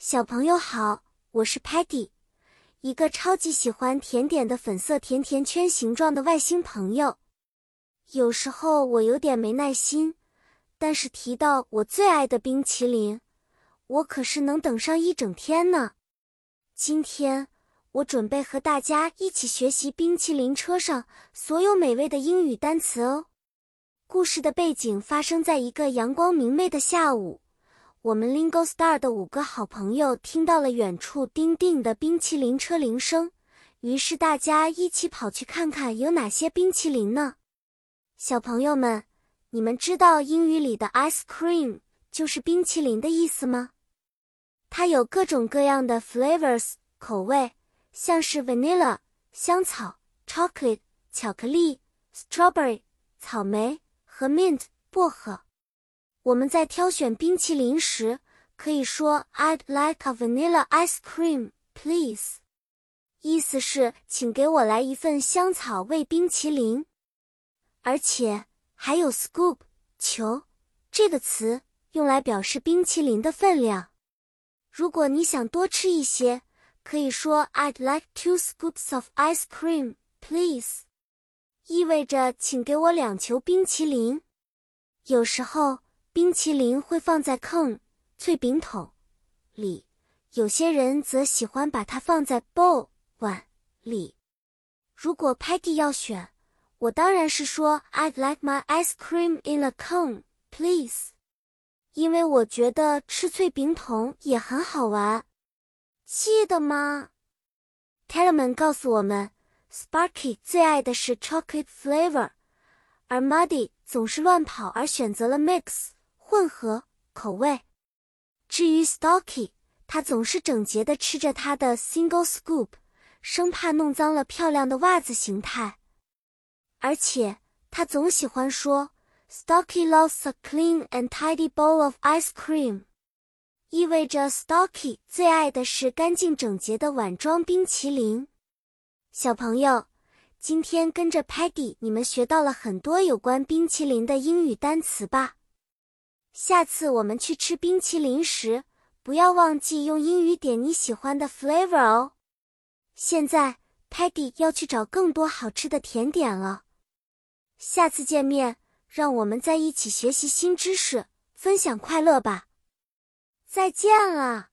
小朋友好，我是 Patty，一个超级喜欢甜点的粉色甜甜圈形状的外星朋友。有时候我有点没耐心，但是提到我最爱的冰淇淋，我可是能等上一整天呢。今天我准备和大家一起学习冰淇淋车上所有美味的英语单词哦。故事的背景发生在一个阳光明媚的下午。我们 Lingo Star 的五个好朋友听到了远处叮叮的冰淇淋车铃声，于是大家一起跑去看看有哪些冰淇淋呢？小朋友们，你们知道英语里的 ice cream 就是冰淇淋的意思吗？它有各种各样的 flavors 口味，像是 vanilla 香草、chocolate 巧克力、strawberry 草莓和 mint 薄荷。我们在挑选冰淇淋时，可以说 "I'd like a vanilla ice cream, please"，意思是请给我来一份香草味冰淇淋。而且还有 "scoop" 球这个词，用来表示冰淇淋的分量。如果你想多吃一些，可以说 "I'd like two scoops of ice cream, please"，意味着请给我两球冰淇淋。有时候。冰淇淋会放在 cone 脆饼桶里，有些人则喜欢把它放在 bowl 碗里。如果 Patty 要选，我当然是说 I'd like my ice cream in a cone, please，因为我觉得吃脆饼桶也很好玩。记得吗？Tallman 告诉我们，Sparky 最爱的是 chocolate flavor，而 Muddy 总是乱跑而选择了 mix。混合口味。至于 Stocky，他总是整洁地吃着他的 single scoop，生怕弄脏了漂亮的袜子形态。而且他总喜欢说，Stocky loves a clean and tidy bowl of ice cream，意味着 Stocky 最爱的是干净整洁的碗装冰淇淋。小朋友，今天跟着 Patty，你们学到了很多有关冰淇淋的英语单词吧？下次我们去吃冰淇淋时，不要忘记用英语点你喜欢的 flavor 哦。现在 Patty 要去找更多好吃的甜点了。下次见面，让我们在一起学习新知识，分享快乐吧。再见了。